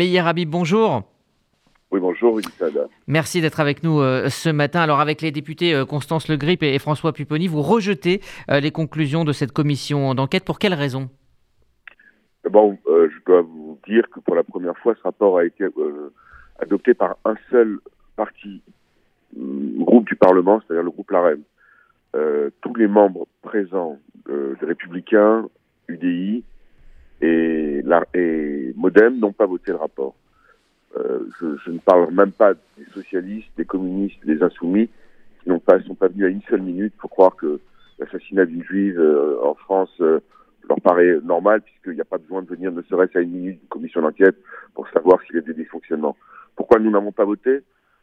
Meyer Habib, bonjour. Oui, bonjour, Merci d'être avec nous euh, ce matin. Alors, avec les députés euh, Constance Le Grip et, François Pupponi, vous rejetez euh, les conclusions de cette commission d'enquête. Pour quelles raisons Bon, je dois vous dire que pour la première fois, ce rapport a été adopté par un seul parti, mm, groupe du Parlement, c'est-à-dire le groupe LAREM. tous les membres présents des Républicains, UDI et, et Modem n'ont pas voté le rapport. Euh, je, je, ne parle même pas des socialistes, des communistes, des insoumis, qui n'ont pas, sont pas venus à une seule minute pour croire que l'assassinat d'une juive euh, en France euh, leur paraît normal, puisqu'il n'y a pas besoin de venir ne serait-ce à une minute d'une commission d'enquête pour savoir s'il y a des dysfonctionnements. Pourquoi nous n'avons pas voté?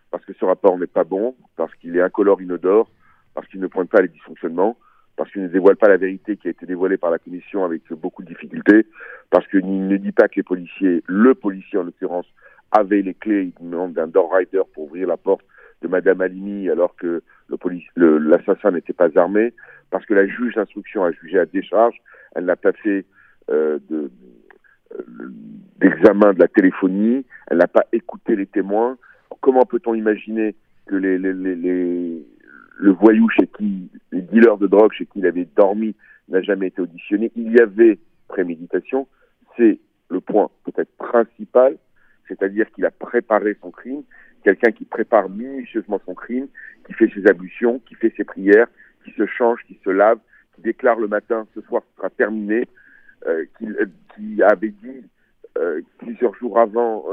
Parce que ce rapport n'est pas bon, parce qu'il est incolore, inodore, parce qu'il ne pointe pas les dysfonctionnements, parce qu'il ne dévoile pas la vérité qui a été dévoilée par la commission avec beaucoup de difficultés, parce qu'il ne dit pas que les policiers, le policier en l'occurrence, avait les clés d'un door rider pour ouvrir la porte de Madame Alimi alors que l'assassin n'était pas armé, parce que la juge d'instruction a jugé à décharge, elle n'a pas fait euh, de, euh, d'examen de la téléphonie, elle n'a pas écouté les témoins. Comment peut-on imaginer que les, les, les, le voyou chez qui, les dealers de drogue chez qui il avait dormi n'a jamais été auditionné. Il y avait préméditation, c'est le point peut-être principal c'est-à-dire qu'il a préparé son crime, quelqu'un qui prépare minutieusement son crime, qui fait ses ablutions, qui fait ses prières, qui se change, qui se lave, qui déclare le matin ce soir sera terminé, euh, qui, euh, qui, avait dit euh, plusieurs jours avant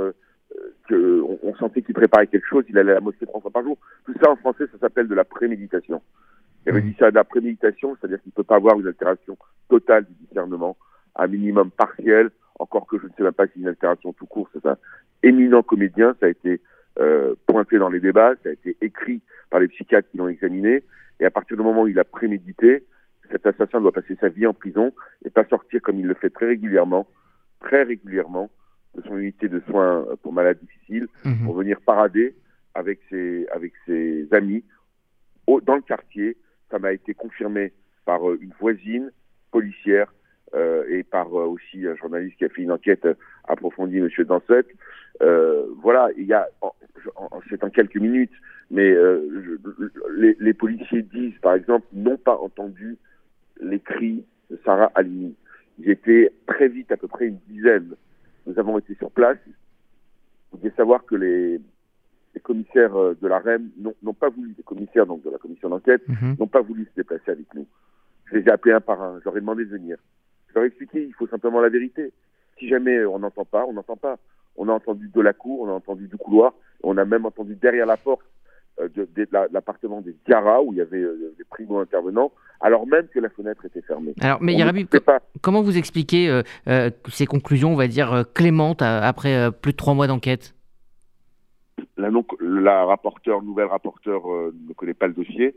qu'on on sentait qu'il préparait quelque chose, il allait à la mosquée trois fois par jour. Tout ça en français, ça s'appelle de la préméditation. Il avait mmh. dit ça de la préméditation, c'est-à-dire qu'il ne peut pas avoir une altération totale du discernement, un minimum partiel, encore que je ne sais même pas si c'est une altération tout court, c'est un éminent comédien, ça a été euh, pointé dans les débats, ça a été écrit par les psychiatres qui l'ont examiné, et à partir du moment où il a prémédité, cet assassin doit passer sa vie en prison et pas sortir comme il le fait très régulièrement, très régulièrement, de son unité de soins pour malades difficiles, mhm. pour venir parader avec ses, avec ses amis au, dans le quartier. Ça m'a été confirmé par euh, une voisine policière euh, et par euh, aussi un journaliste qui a fait une enquête approfondie, Monsieur Dansette. Euh, voilà, il y a, c'est en quelques minutes, mais les, les, policiers disent, par exemple, n'ont pas entendu les cris de Sarah Alimi. Ils étaient très vite, à peu près une dizaine. Nous avons été sur place. Vous devez savoir que les, les commissaires de la REM n'ont pas voulu, les commissaires donc de la commission d'enquête, mhm. n'ont pas voulu se déplacer avec nous. Je les ai appelés un par un. Je leur ai demandé de venir. Je leur ai expliqué, il faut simplement la vérité. Si jamais on n'entend pas, on n'entend pas. On a entendu de la cour, on a entendu du couloir, on a même entendu derrière la porte euh, de, l'appartement des Diarra où il y avait euh, des primo-intervenants, alors même que la fenêtre était fermée. Alors, mais Yarabi, comment vous expliquez euh, ces conclusions, on va dire, clémentes après plus de trois mois d'enquête? La, la rapporteure, nouvelle rapporteure, ne connaît pas le dossier.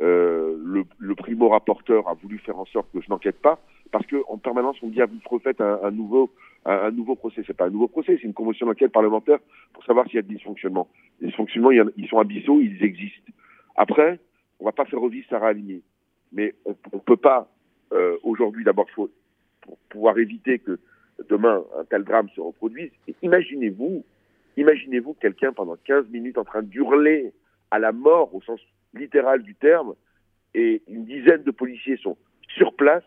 le, le primo-rapporteur a voulu faire en sorte que je n'enquête pas, parce qu'en permanence, on dit, ah, vous refaites un, nouveau, un, nouveau procès. C'est pas un nouveau procès, c'est une commission d'enquête parlementaire pour savoir s'il y a des dysfonctionnements. Les dysfonctionnements, ils sont abyssaux, ils existent. Après, on va pas faire revivre Sarah Aligné. Mais on, ne peut pas, euh, aujourd'hui, d'abord, faut, pour pouvoir éviter que demain, un tel drame se reproduise. Imaginez-vous, imaginez-vous quelqu'un pendant 15 minutes en train d'hurler à la mort au sens littéral du terme, et une dizaine de policiers sont sur place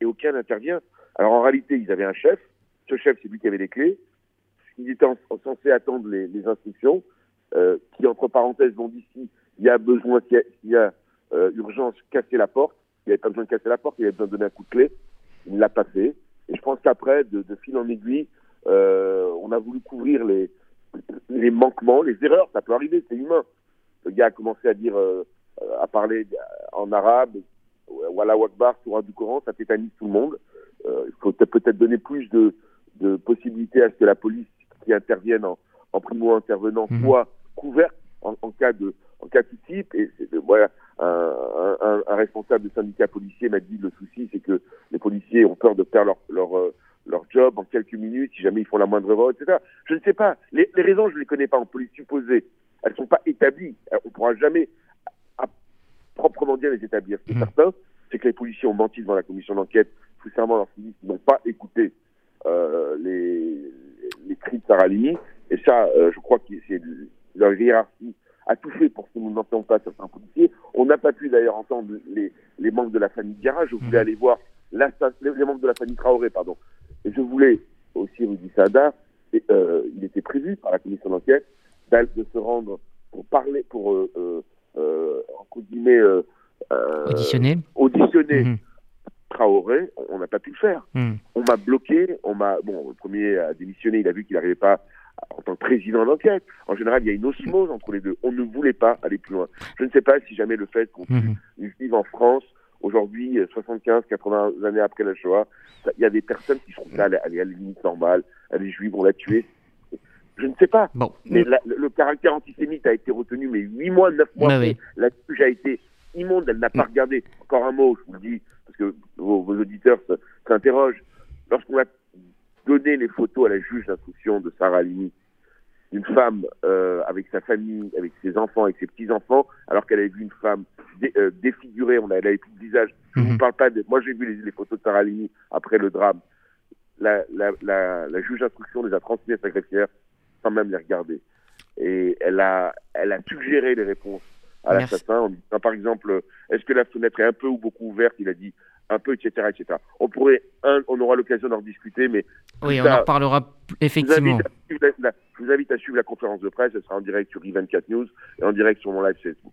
et aucun n'intervient. Alors en réalité, ils avaient un chef. Ce chef, c'est lui qui avait les clés. Ils étaient censés attendre les, instructions, euh, qui entre parenthèses vont d'ici, il y a besoin, il y a, euh, urgence, casser la porte. Il n'y avait pas besoin de casser la porte, il avait besoin de donner un coup de clé. Il ne l'a pas fait. Et je pense qu'après, de, de, fil en aiguille, euh, on a voulu couvrir les, les manquements, les erreurs. Ça peut arriver, c'est humain. Le gars a commencé à dire, à parler en arabe, Wallah Wakbar, Surah du Coran, ça tétanise tout le monde. Euh, il faut peut-être donner plus de, de, possibilités à ce que la police qui intervienne en, en primo-intervenant mhm. soit couverte en, en, cas de en cas de type. Et voilà, un, un, un, responsable de syndicat policier m'a dit le souci, c'est que les policiers ont peur de perdre leur, leur, euh, leur job en quelques minutes, si jamais ils font la moindre erreur, etc. Je ne sais pas. Les, les raisons, je ne les connais pas en police supposée. Elles ne sont pas établies. On ne pourra jamais proprement dire les établir. Ce qui est mmh. certain, c'est que les policiers ont menti devant la commission d'enquête, tout simplement lorsqu'ils disent qu'ils n'ont pas écouté euh, les, les cris de Sarah Lini. Et ça, je crois que c'est leur hiérarchie a tout fait pour que nous n'entendons pas certains policiers. On n'a pas pu d'ailleurs entendre les, les, membres de la famille Garage. Je voulais mhm. aller voir la, les, membres de la famille Traoré, pardon. Et je voulais aussi, Rudy Sada, et, euh, il était prévu par la commission d'enquête de se rendre pour parler, pour, euh, euh, euh entre guillemets, euh, auditionner, mhm. Traoré. On n'a pas pu le faire. Mhm. On m'a bloqué. On m'a, bon, le premier a démissionné. Il a vu qu'il n'arrivait pas en tant que président d'enquête. En général, il y a une osmose entre les deux. On ne voulait pas aller plus loin. Je ne sais pas si jamais le fait qu'on mmh. vive en France, aujourd'hui, 75, 80 années après la Shoah, il y a des personnes qui sont là, à la limite normale, les juifs vont la tuer. Je ne sais pas. Bon. Mais le caractère antisémite a été retenu, mais 8 mois, 9 mois après, la juge a été immonde, elle n'a pas regardé. Encore un mot, je vous le dis, parce que vos, vos auditeurs s'interrogent. Lorsqu'on a donner les photos à la juge d'instruction de Sarah Lini, une femme euh, avec sa famille, avec ses enfants, avec ses petits-enfants, alors qu'elle avait vu une femme euh, défigurée, on a, elle avait plus de visage. Je ne vous parle pas de... Moi, j'ai vu les, photos de Sarah Lini après le drame. La, la, la, juge d'instruction les a transmises à sa greffière sans même les regarder. Et elle a, elle a suggéré les réponses à l'assassin en disant, par exemple, est-ce que la fenêtre est un peu ou beaucoup ouverte Il a dit un peu, etc., etc. On pourrait, on aura l'occasion d'en discuter, mais oui, on en reparlera effectivement. Je vous, invite à suivre la conférence de presse, elle sera en direct sur i24 News et en direct sur mon live Facebook.